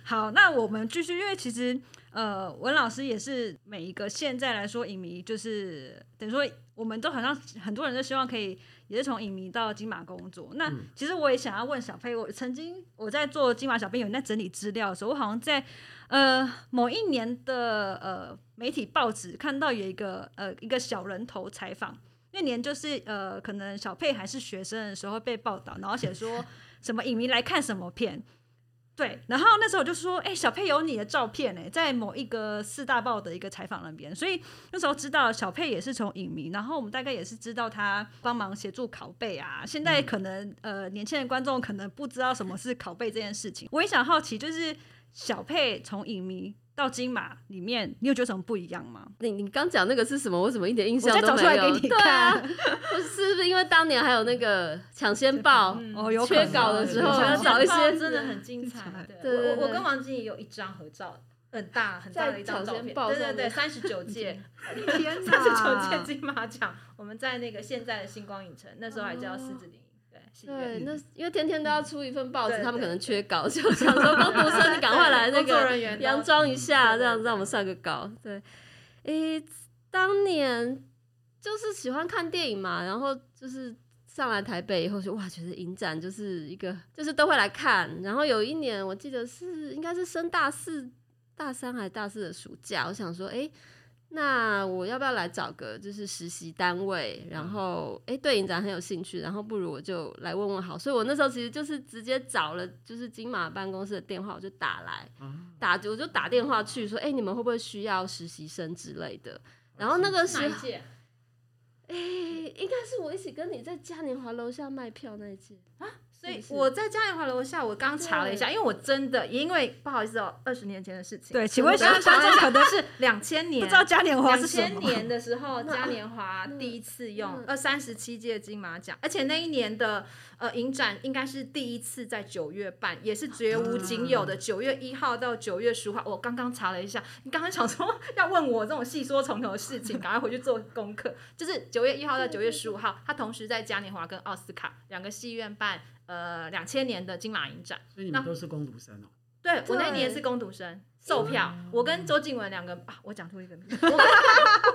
好，那我们继续，因为其实呃，文老师也是每一个现在来说影迷，就是等于说我们都好像很多人都希望可以也是从影迷到金马工作。那其实我也想要问小佩，我曾经我在做金马小编有人在整理资料的时候，我好像在呃某一年的呃媒体报纸看到有一个呃一个小人头采访。那年就是呃，可能小佩还是学生的时候被报道，然后写说什么影迷来看什么片，对，然后那时候我就说，哎、小佩有你的照片哎，在某一个四大报的一个采访那边，所以那时候知道小佩也是从影迷，然后我们大概也是知道他帮忙协助拷贝啊。现在可能、呃年轻人观众可能不知道什么是拷贝这件事情，我也想好奇，就是小佩从影迷到金马里面，你有觉得什么不一样吗？你你刚讲那个是什么？我怎么一点印象都没有？找出来给你对啊，看。不是不是因为当年还有那个抢先报，哦，有缺稿的时候对要找一些真的很精彩。对我我跟王晶也有一张合照。很大很大的一张照片，对对对，三十九届，天三十九届金马奖，我们在那个现在的星光影城，那时候还叫狮子林，对，戏对，那因为天天都要出一份报纸，他们可能缺稿，就想说工读生，你赶快来那个佯装一下，这样让我们上个稿。对，诶，当年就是喜欢看电影嘛，然后就是上来台北以后就哇，觉得影展就是一个，就是都会来看。然后有一年我记得是应该是升大四、大三还是大四的暑假，我想说，诶。那我要不要来找个就是实习单位，然后诶对影展很有兴趣，然后不如我就来问问好。所以我那时候其实就是直接找了就是金马办公室的电话，我就打来，打我就打电话去说，诶你们会不会需要实习生之类的？然后那个时候，哪一届？诶应该是我一起跟你在嘉年华楼下卖票那一届。所以我在嘉年华楼下，我刚查了一下，因为我真的因为不好意思哦，二十年前的事情。对，请问我刚刚观众可能是是 两千年，不知道嘉年华两是什么。千年的时候，嘉年华第一次用嗯二三十七届金马奖，而且那一年的呃影展应该是第一次在九月办，也是绝无仅有的九月一号到九月十五号。我刚刚查了一下，你刚刚想说 要问我这种细说从头的事情，赶快回去做功课。就是九月一号到九月十五号，他同时在嘉年华跟奥斯卡两个戏院办呃两千年的金马影展。所以你们都是攻读生哦。对我那一年对是攻读生，售票，我跟周静文两个啊，我讲出一个名字，我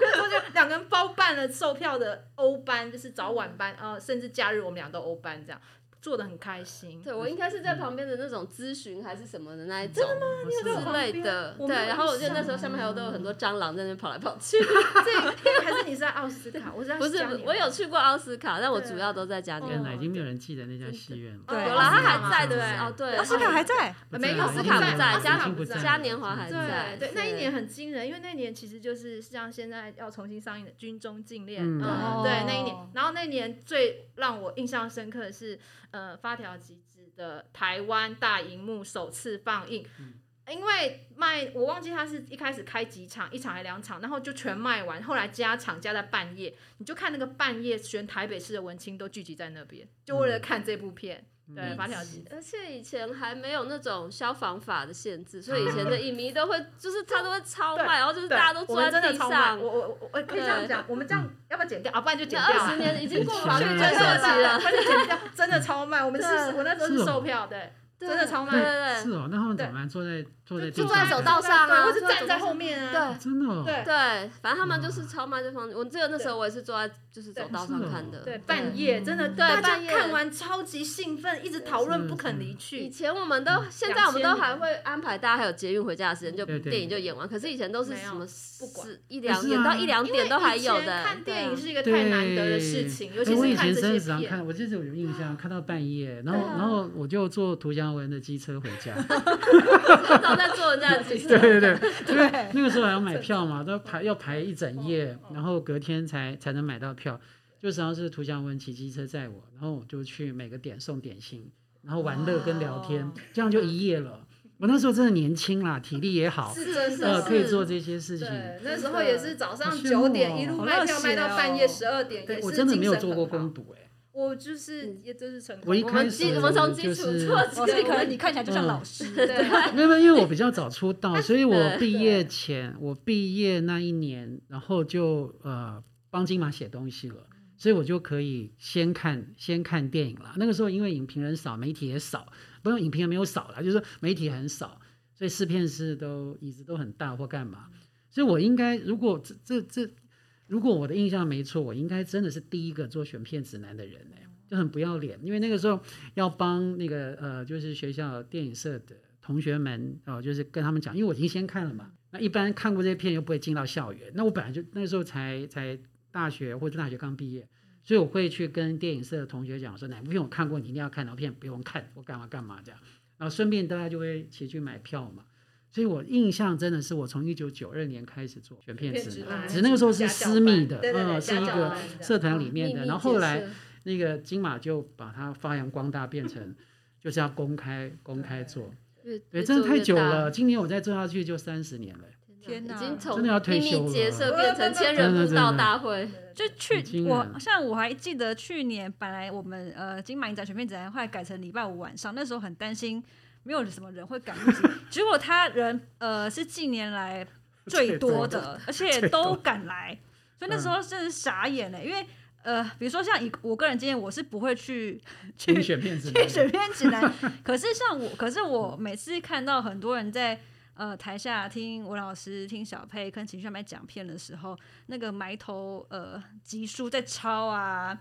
跟周静雯两个人包办了售票的欧班，就是早晚班，呃，甚至假日我们俩都欧班，这样做的很开心。对我应该是在旁边的那种咨询还是什么的那一种。真的吗？之类的，对，然后我记得那时候下面还有都有很多蟑螂在那跑来跑去。这还是你是在奥斯卡，我是在不是我有去过奥斯卡，但我主要都在嘉年华天哪，。已经没有人记得那家戏院了。对有啦，他还在对的哦，对，奥斯卡还在，没有奥斯卡不在，嘉卡不在嘉年华还在。对，那一年很惊人，因为那一年其实就是像现在要重新上映的《军中禁恋》，对，那一年，然后那一年最让我印象深刻的是，呃，发条集子的台湾大荧幕首次放映。因为卖我忘记他是一开始开几场，一场还两场，然后就全卖完，后来加场加在半夜，你就看那个半夜全台北市的文青都聚集在那边，就为了看这部片。对，发条机。而且以前还没有那种消防法的限制，所以以前的影迷都会，就是他都会超卖，然后就是大家都坐在地真的超卖上。我我我我可以这样讲，我们这样要不要剪掉？啊，不然就剪掉啊。二十年已经过了对法律追溯期了。快点剪掉，真的超卖。我们是对，我那时候是售票，对对真的超卖对对对是哦，那他们怎么办？坐在坐在就坐在走道上啊对或者站在后面啊，对真的哦，对对，反正他们就是超慢这方。我记得那时候我也是坐在就是走道上看的。对，半夜真的，对大家半夜看完超级兴奋，一直讨论不肯离去以。前我们都，现在我们都还会安排大家还有捷运回家的时间，就电影就演完。可是以前都是什么不管十一两点到一两点都还有的。看电影是一个太难得的事情，尤其哎我以是看这前生日常些片。看，我记得我有印象，看到半夜，然后然后我就坐涂祥文的机车回家。在坐人家的机车。对对对，因为那个时候还要买票嘛，都排要排一整夜，然后隔天才才能买到票。就实际上是涂祥文骑机车载我，然后我就去每个点送点心，然后玩乐跟聊天，这样就一夜了。我那时候真的年轻啦，体力也好，是真呃，的是。可以做这些事情。那时候也是早上九点哦一路卖票卖到半夜哦十二点，也是对我真的没有做过攻读哎，我就是也就是成功。我一我开始们基我们从基础做起，所以可能你看起来就像老师，对，没有，没有因为我比较早出道，所以我毕业前，我毕业那一年，然后就呃帮金马写东西了，所以我就可以先看先看电影了。那个时候因为影评人少，媒体也少，不用影评人没有少了，就是媒体很少，所以试片室都椅子都很大或干嘛，所以我应该如果这这这，如果我的印象没错，我应该真的是第一个做选片指南的人哎、就很不要脸，因为那个时候要帮那个呃，就是学校电影社的同学们哦、就是跟他们讲，因为我已经先看了嘛。那一般看过这些片又不会进到校园，那我本来就那时候才才大学或者大学刚毕业，所以我会去跟电影社的同学讲说哪部片我看过，你一定要看，哪部片不用看，我干嘛干嘛这样。然后顺便大家就会一起去买票嘛。所以我印象真的是我从一九九二年开始做选片指南，选片指南只是那个时候是私密的，对对对嗯，是一个社团里面的。然后后来那个金马就把它发扬光大，变成 就是要公开公开做。越对，真的太久了，今年我再做下去就三十年了。天哪已经从真的要退秘密结社变成千真的真人布道大会。就去我像我还记得去年本来我们呃金马影展全片展后来改成礼拜五晚上，那时候很担心没有什么人会赶不及，结果他人呃是近年来 最多的，而且都赶来，所以那时候真是傻眼了，因为。呃，比如说像以我个人经验，我是不会去 去选片指南去选片指南。可是像我，可是我每次看到很多人在呃台下听吴老师、听小佩跟情绪麦讲片的时候，那个埋头呃集数在抄啊。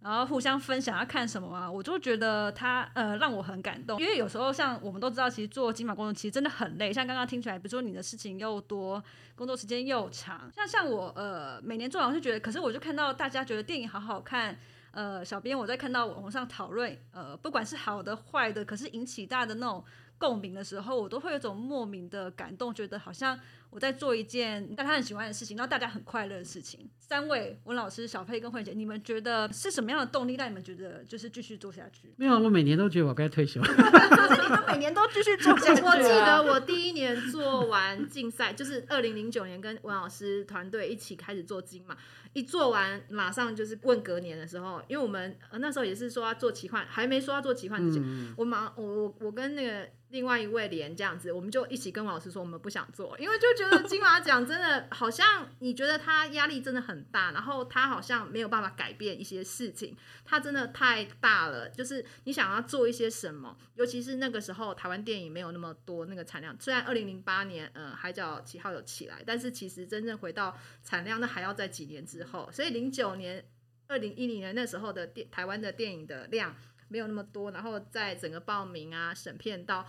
然后互相分享要看什么啊，我就觉得他呃让我很感动，因为有时候像我们都知道，其实做金马工作其实真的很累，像刚刚听起来，比如说你的事情又多，工作时间又长，像像我呃每年做完就觉得，可是我就看到大家觉得电影好好看，呃，小编我在看到网络上讨论，呃，不管是好的坏的，可是引起大家的那种共鸣的时候，我都会有种莫名的感动，觉得好像我在做一件大家很喜欢的事情，然后大家很快乐的事情。三位文老师、小佩跟慧姐，你们觉得是什么样的动力让你们觉得就是继续做下去？没有，我每年都觉得我该退休。可是你们每年都继续做下去、啊。我记得我第一年做完竞赛，就是二零零九年跟文老师团队一起开始做金嘛，一做完马上就是问隔年的时候，因为我们、呃、那时候也是说要做奇幻，还没说要做奇幻之前，嗯，我马我我我跟那个另外一位连这样子，我们就一起跟老师说我们不想做，因为就觉得金马奖真的好像你觉得他压力真的很大，然后他好像没有办法改变一些事情，他真的太大了。就是你想要做一些什么，尤其是那个时候台湾电影没有那么多那个产量，虽然二零零八年呃海角七号有起来，但是其实真正回到产量那还要在几年之之后，所以零九年。二零一零年那时候的电台湾的电影的量没有那么多，然后在整个报名啊、审片到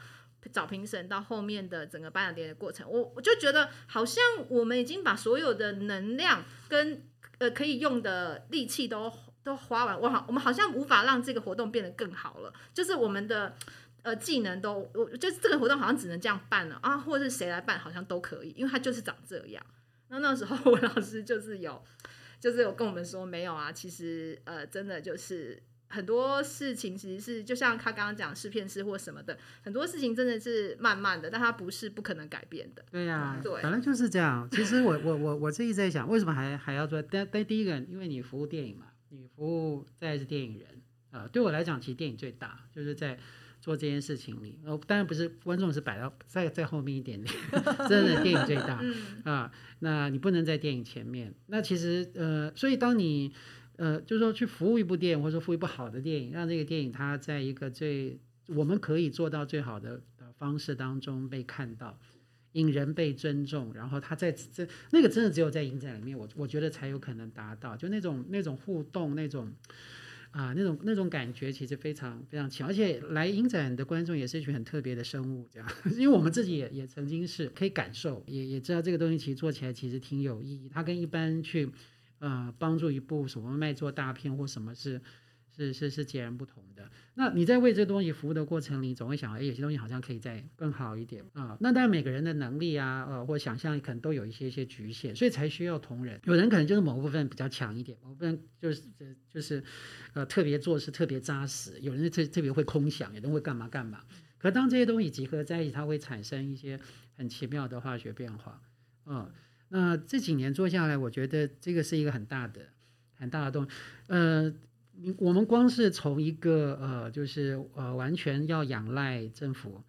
找评审到后面的整个颁奖典礼的过程，我我就觉得好像我们已经把所有的能量跟呃可以用的力气都都花完，我好我们好像无法让这个活动变得更好了，就是我们的。呃，技能都，我就是这个活动好像只能这样办了啊，或者是谁来办好像都可以，因为它就是长这样。那那时候我老师就是有，就是有跟我们说，没有啊，其实呃，真的就是很多事情其实是就像他刚刚讲试片师或什么的，很多事情真的是慢慢的，但它不是不可能改变的。对呀、对反正就是这样。其实我我我我自己在想，为什么还还要做？但但第一个，因为你服务电影嘛，你服务再来是电影人啊、呃对我来讲，其实电影最大，就是在做这件事情里。呃，当然不是观众是摆到再再后面一点点，真的电影最大。嗯，啊，那你不能在电影前面。那其实呃，所以当你呃，就是说去服务一部电影，或者说服务一部好的电影，让这个电影它在一个最我们可以做到最好的的方式当中被看到。引人被尊重，然后他在这那个真的只有在影展里面，我我觉得才有可能达到，就那种那种互动，那种啊那种那种感觉，其实非常非常强。而且来影展的观众也是一群很特别的生物，这样，因为我们自己也也曾经是可以感受，也也知道这个东西其实做起来其实挺有意义。它跟一般去呃帮助一部什么卖座大片或什么是。是是是截然不同的。那你在为这东西服务的过程里，总会想，哎，有些东西好像可以再更好一点啊。那当然每个人的能力啊，呃，或想象力可能都有一些一些局限，所以才需要同仁。有人可能就是某部分比较强一点，某部分就是就是呃特别做事特别扎实。有人特特别会空想，有人会干嘛干嘛。可当这些东西集合在一起，它会产生一些很奇妙的化学变化。嗯，那这几年做下来，我觉得这个是一个很大的很大的动，呃。我们光是从一个呃，就是呃，完全要仰赖政府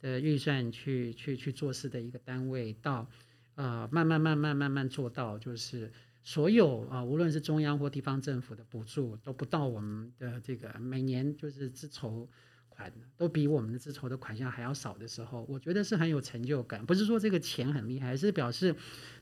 的预算去去去做事的一个单位，到呃，慢慢慢慢慢慢做到，就是所有啊，无论是中央或地方政府的补助，都不到我们的这个每年就是自筹款。都比我们的自筹的款项还要少的时候，我觉得是很有成就感。不是说这个钱很厉害，是表示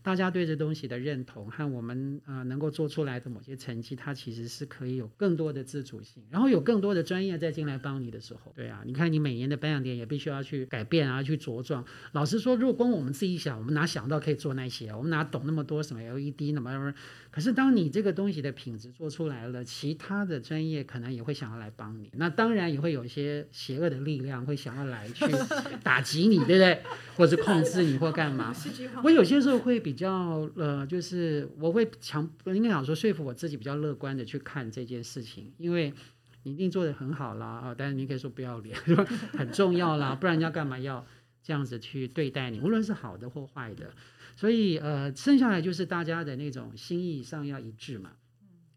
大家对这东西的认同和我们呃能够做出来的某些成绩，它其实是可以有更多的自主性，然后有更多的专业再进来帮你的时候，对啊，你看你每年的颁奖典也必须要去改变啊，去茁壮。老实说，如果光我们自己想，我们哪想到可以做那些？我们哪懂那么多什么 LED 那么？可是当你这个东西的品质做出来了，其他的专业可能也会想要来帮你。那当然也会有一些。邪恶的力量会想要来去 打击你，对不对？或者控制你，或干嘛？我有些时候会比比较呃，就是我会强，应该讲说说服我自己比较乐观的去看这件事情，因为你一定做的很好啦啊，但是你可以说不要脸，很重要啦，不然人家干嘛要这样子去对待你？无论是好的或坏的，所以呃，剩下来就是大家的那种心意上要一致嘛。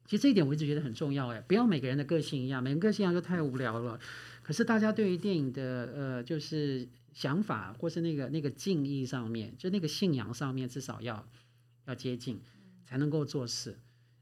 其实这一点我一直觉得很重要哎，不要每个人的个性一样，每个人个性一样就太无聊了。可是大家对于电影的呃，就是想法或是那个那个敬意上面，就那个信仰上面，至少要要接近，才能够做事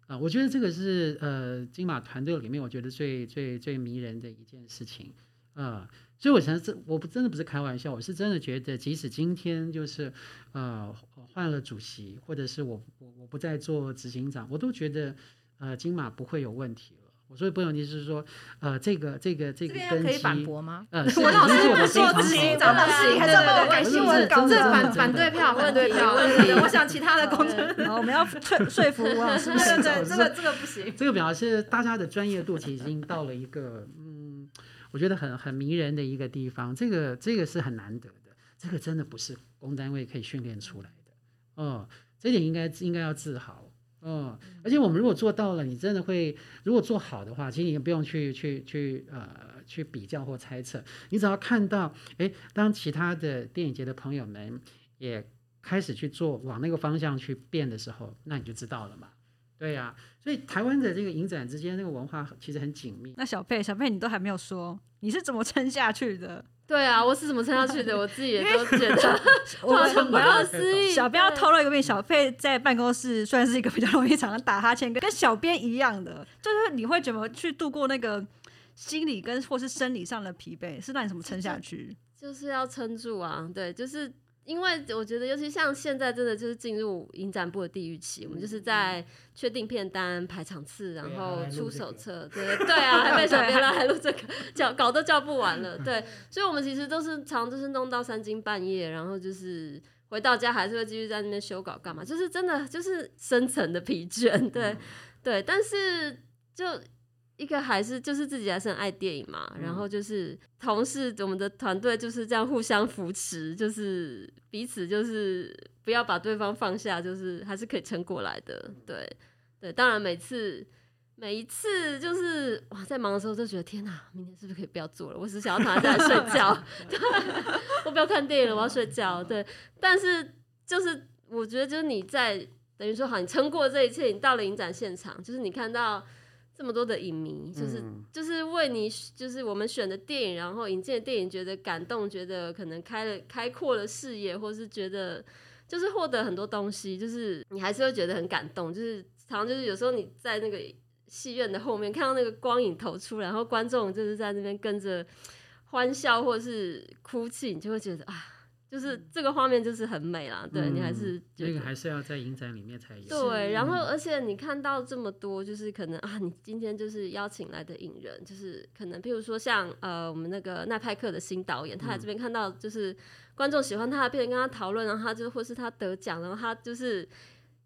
啊。我觉得这个是呃金马团队里面我觉得最最最迷人的一件事情啊。所以我想这我不真的不是开玩笑，我是真的觉得，即使今天就是呃换了主席，或者是我我我不再做执行长，我都觉得呃金马不会有问题了。我说的不用，你是说，呃，这个这个这个根基，可以反驳吗？呃，我老师不说执行长的事情，还是要帮我改新闻稿？这反反对票，反对票问题。我想其他的工程，我们要 说说服王老师。对对，这个这个不行。这个表示大家的专业度其实已经到了一个，嗯，我觉得很很迷人的一个地方。这个这个是很难得的，这个真的不是公单位可以训练出来的。哦，这点应该应该要自豪。嗯，而且我们如果做到了，你真的会，如果做好的话，其实你也不用去去去呃去比较或猜测，你只要看到，哎，当其他的电影节的朋友们也开始去做往那个方向去变的时候，那你就知道了嘛。对呀，所以台湾的这个影展之间那个文化其实很紧密。那小佩，小佩，你都还没有说你是怎么撑下去的？对啊，我是怎么撑下去的？我自己也都觉得 我很不可思议。小编要透露一个秘密，小费在办公室算是一个比较容易常常打哈欠，跟小编一样的，就是你会怎么去度过那个心理跟或是生理上的疲惫？是让你怎么撑下去？就是要撑住啊！对，就是。因为我觉得，尤其像现在，真的就是进入影展部的地狱期。我们就是在确定片单、排场次，然后出手册。对对啊，还被小编拉还录这个，叫搞都叫不完了。对，所以我们其实都是常就是弄到三更半夜，然后就是回到家还是会继续在那边修稿干嘛？就是真的就是深层的疲倦。对对，但是就。一个还是就是自己还是很爱电影嘛，然后就是同事，我们的团队就是这样互相扶持，就是彼此就是不要把对方放下，就是还是可以撑过来的。对对，当然每次每一次就是哇，在忙的时候就觉得天哪，明天是不是可以不要做了？我只想要躺在家里睡觉，对我不要看电影了，我要睡觉。对，但是就是我觉得就是你在等于说好，你撑过这一切，你到了影展现场，就是你看到。这么多的影迷，就是就是为你，就是我们选的电影，然后引进的电影，觉得感动，觉得可能开了开阔了视野，或是觉得就是获得很多东西，就是你还是会觉得很感动。就是常常就是有时候你在那个戏院的后面看到那个光影投出，然后观众就是在那边跟着欢笑或是哭泣，你就会觉得啊，就是这个画面就是很美啦。对、你还是这个还是要在影展里面才有。对，然后嗯而且你看到这么多，就是可能啊，你今天就是邀请来的影人，就是可能譬如说像呃我们那个奈派克的新导演，他来这边看到就是观众喜欢他的片，跟他讨论，然后他就或是他得奖，然后他就是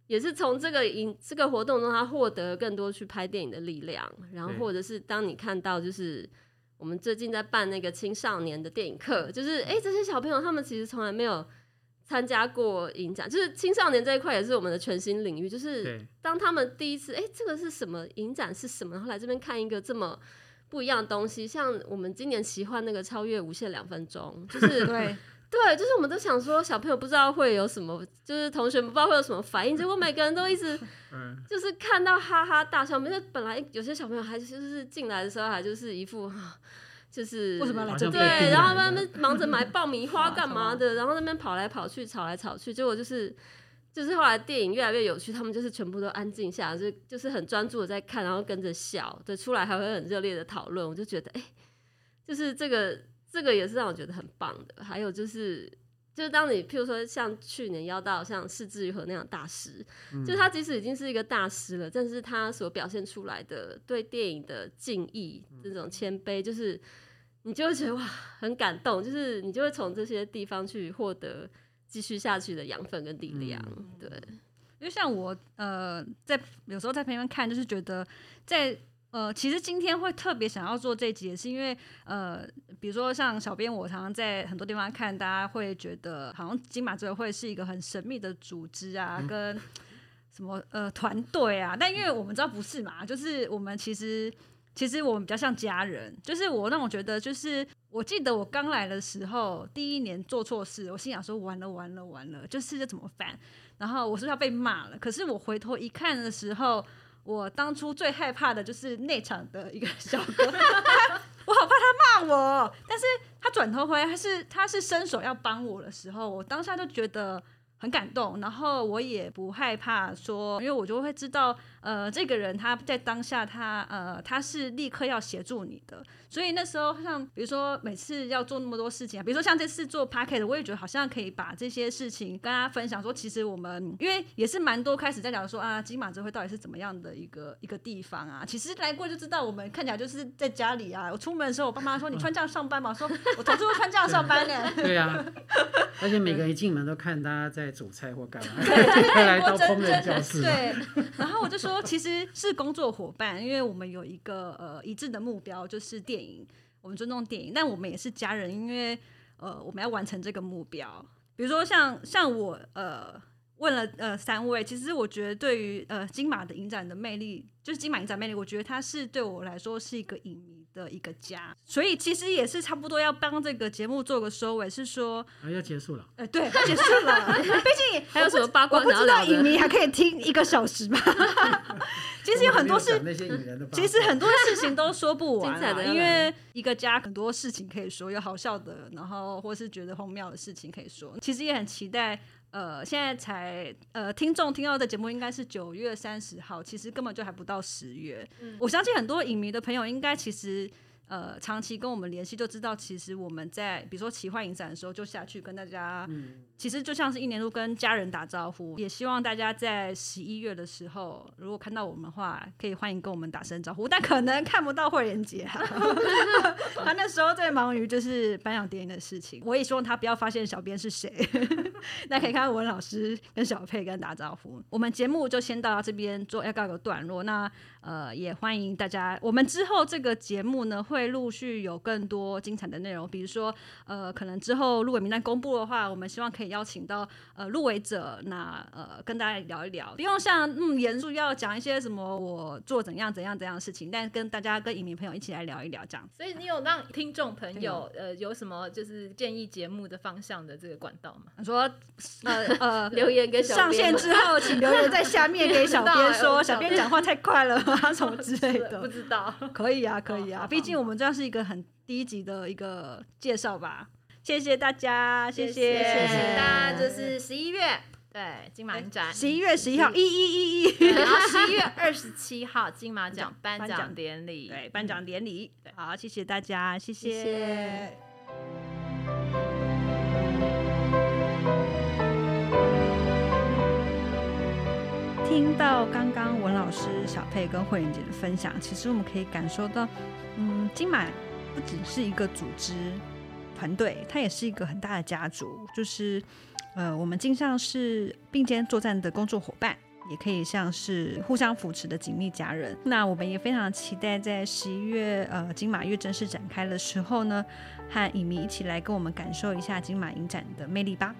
也是从这个影这个活动中，他获得更多去拍电影的力量，然后或者是当你看到就是。我们最近在办那个青少年的电影课，就是哎、诶这些小朋友他们其实从来没有参加过影展，就是青少年这一块也是我们的全新领域。就是当他们第一次，哎、这个是什么影展是什么，然后来这边看一个这么不一样的东西，像我们今年奇幻那个超越无限两分钟，就是 对，对，就是我们都想说小朋友不知道会有什么，就是同学不知道会有什么反应，结果每个人都一直 嗯，就是看到哈哈大笑。因为本来有些小朋友还就是进来的时候还就是一副。啊就是为什么要来好这边对，然后他们忙着买爆米花 干嘛的，然后那边跑来跑去，吵来吵去，结果就是就是后来电影越来越有趣，他们就是全部都安静下来，就就是很专注的在看，然后跟着笑，对，出来还会很热烈的讨论，我就觉得哎、就是这个这个也是让我觉得很棒的。还有就是就是当你譬如说像去年邀到像释志宇和那样大师，就是他即使已经是一个大师了，但是他所表现出来的对电影的敬意、这种谦卑，就是你就会觉得哇很感动，就是你就会从这些地方去获得继续下去的养分跟力量。对，因为像我呃，在有时候在旁边看，就是觉得在呃，其实今天会特别想要做这集，也是因为呃，比如说像小编，我常常在很多地方看，大家会觉得好像金马执委会是一个很神秘的组织啊，跟什么呃团队啊，但因为我们知道不是嘛，就是我们其实。其实我们比较像家人，就是我让我觉得，就是我记得我刚来的时候，第一年做错事，我心想说完了完了完了，就是这怎么办？然后我是不是要被骂了？可是我回头一看的时候，我当初最害怕的就是内场的一个小哥，我好怕他骂我。但是他转头回来，他是他是伸手要帮我的时候，我当下就觉得很感动，然后我也不害怕说，因为我就会知道，呃，这个人他在当下他呃他是立刻要协助你的，所以那时候像比如说每次要做那么多事情啊，比如说像这次做 p a c k e t 我也觉得好像可以把这些事情跟大家分享，说其实我们因为也是蛮多开始在讲说啊，金马智慧到底是怎么样的一个一个地方啊，其实来过就知道，我们看起来就是在家里啊，我出门的时候，我爸妈说你穿这样上班嘛，我说我同事会穿这样上班呢。对呀、而且每个人一进门都看大家在煮菜或干嘛，快来到烹饪教室。对，然后我就说，其实是工作伙伴，因为我们有一个呃一致的目标，就是电影，我们尊重电影，但我们也是家人，因为呃我们要完成这个目标。比如说像像我呃问了呃三位，其实我觉得对于呃金马的影展的魅力，就是金马影展魅力，我觉得它是对我来说是一个影迷的一个家，所以其实也是差不多要帮这个节目做个收尾，是说，啊，要结束了。呃对，要结束了，毕竟还有什么八卦我不知道？影迷还可以听一个小时吗？其实有很多事其实很多事情都说不完 因为一个家很多事情可以说，有好笑的，然后或是觉得荒谬的事情可以说。其实也很期待，呃，现在才呃，听众听到的节目应该是九月三十号，其实根本就还不到十月。我相信很多影迷的朋友应该其实。呃，长期跟我们联系就知道，其实我们在比如说奇幻影展的时候，就下去跟大家，其实就像是一年都跟家人打招呼。也希望大家在十一月的时候，如果看到我们的话，可以欢迎跟我们打声招呼，但可能看不到慧莲姐、啊，他 那时候在忙于就是颁奖典礼的事情。我也希望他不要发现小编是谁。那可以看到文老师跟小佩跟打招呼。我们节目就先到这边做要告一个段落。那呃，也欢迎大家，我们之后这个节目呢会陆续有更多精彩的内容，比如说呃，可能之后入围名单公布的话，我们希望可以邀请到呃入围者，那呃跟大家聊一聊，不用像嗯严肃要讲一些什么我做怎样怎样怎样的事情，但跟大家跟影迷朋友一起来聊一聊这样。所以你有让听众朋友呃有什么就是建议节目的方向的这个管道吗？你说呃呃 留言给小上线之后，请留言在下面给小编说，欸 小编讲话太快了吗 什么之类的不。知道。可以啊，可以啊毕竟我们这样是一个很低级的一个介绍吧。谢谢大家，谢谢谢大家，这是十一月对，金马影展。十一月十一号，一一一一，然后十一月二十七号 金马奖颁颁奖奖。典礼，对，颁奖典礼。好，谢谢大家，谢谢。谢听到刚刚文老师、小佩跟慧媛姐的分享，其实我们可以感受到，嗯，金马不只是一个组织团队，它也是一个很大的家族，就是呃，我们经常是并肩作战的工作伙伴，也可以像是互相扶持的紧密家人。那我们也非常期待在十一月，呃，金马月正式展开的时候呢，和影迷一起来跟我们感受一下金马影展的魅力吧。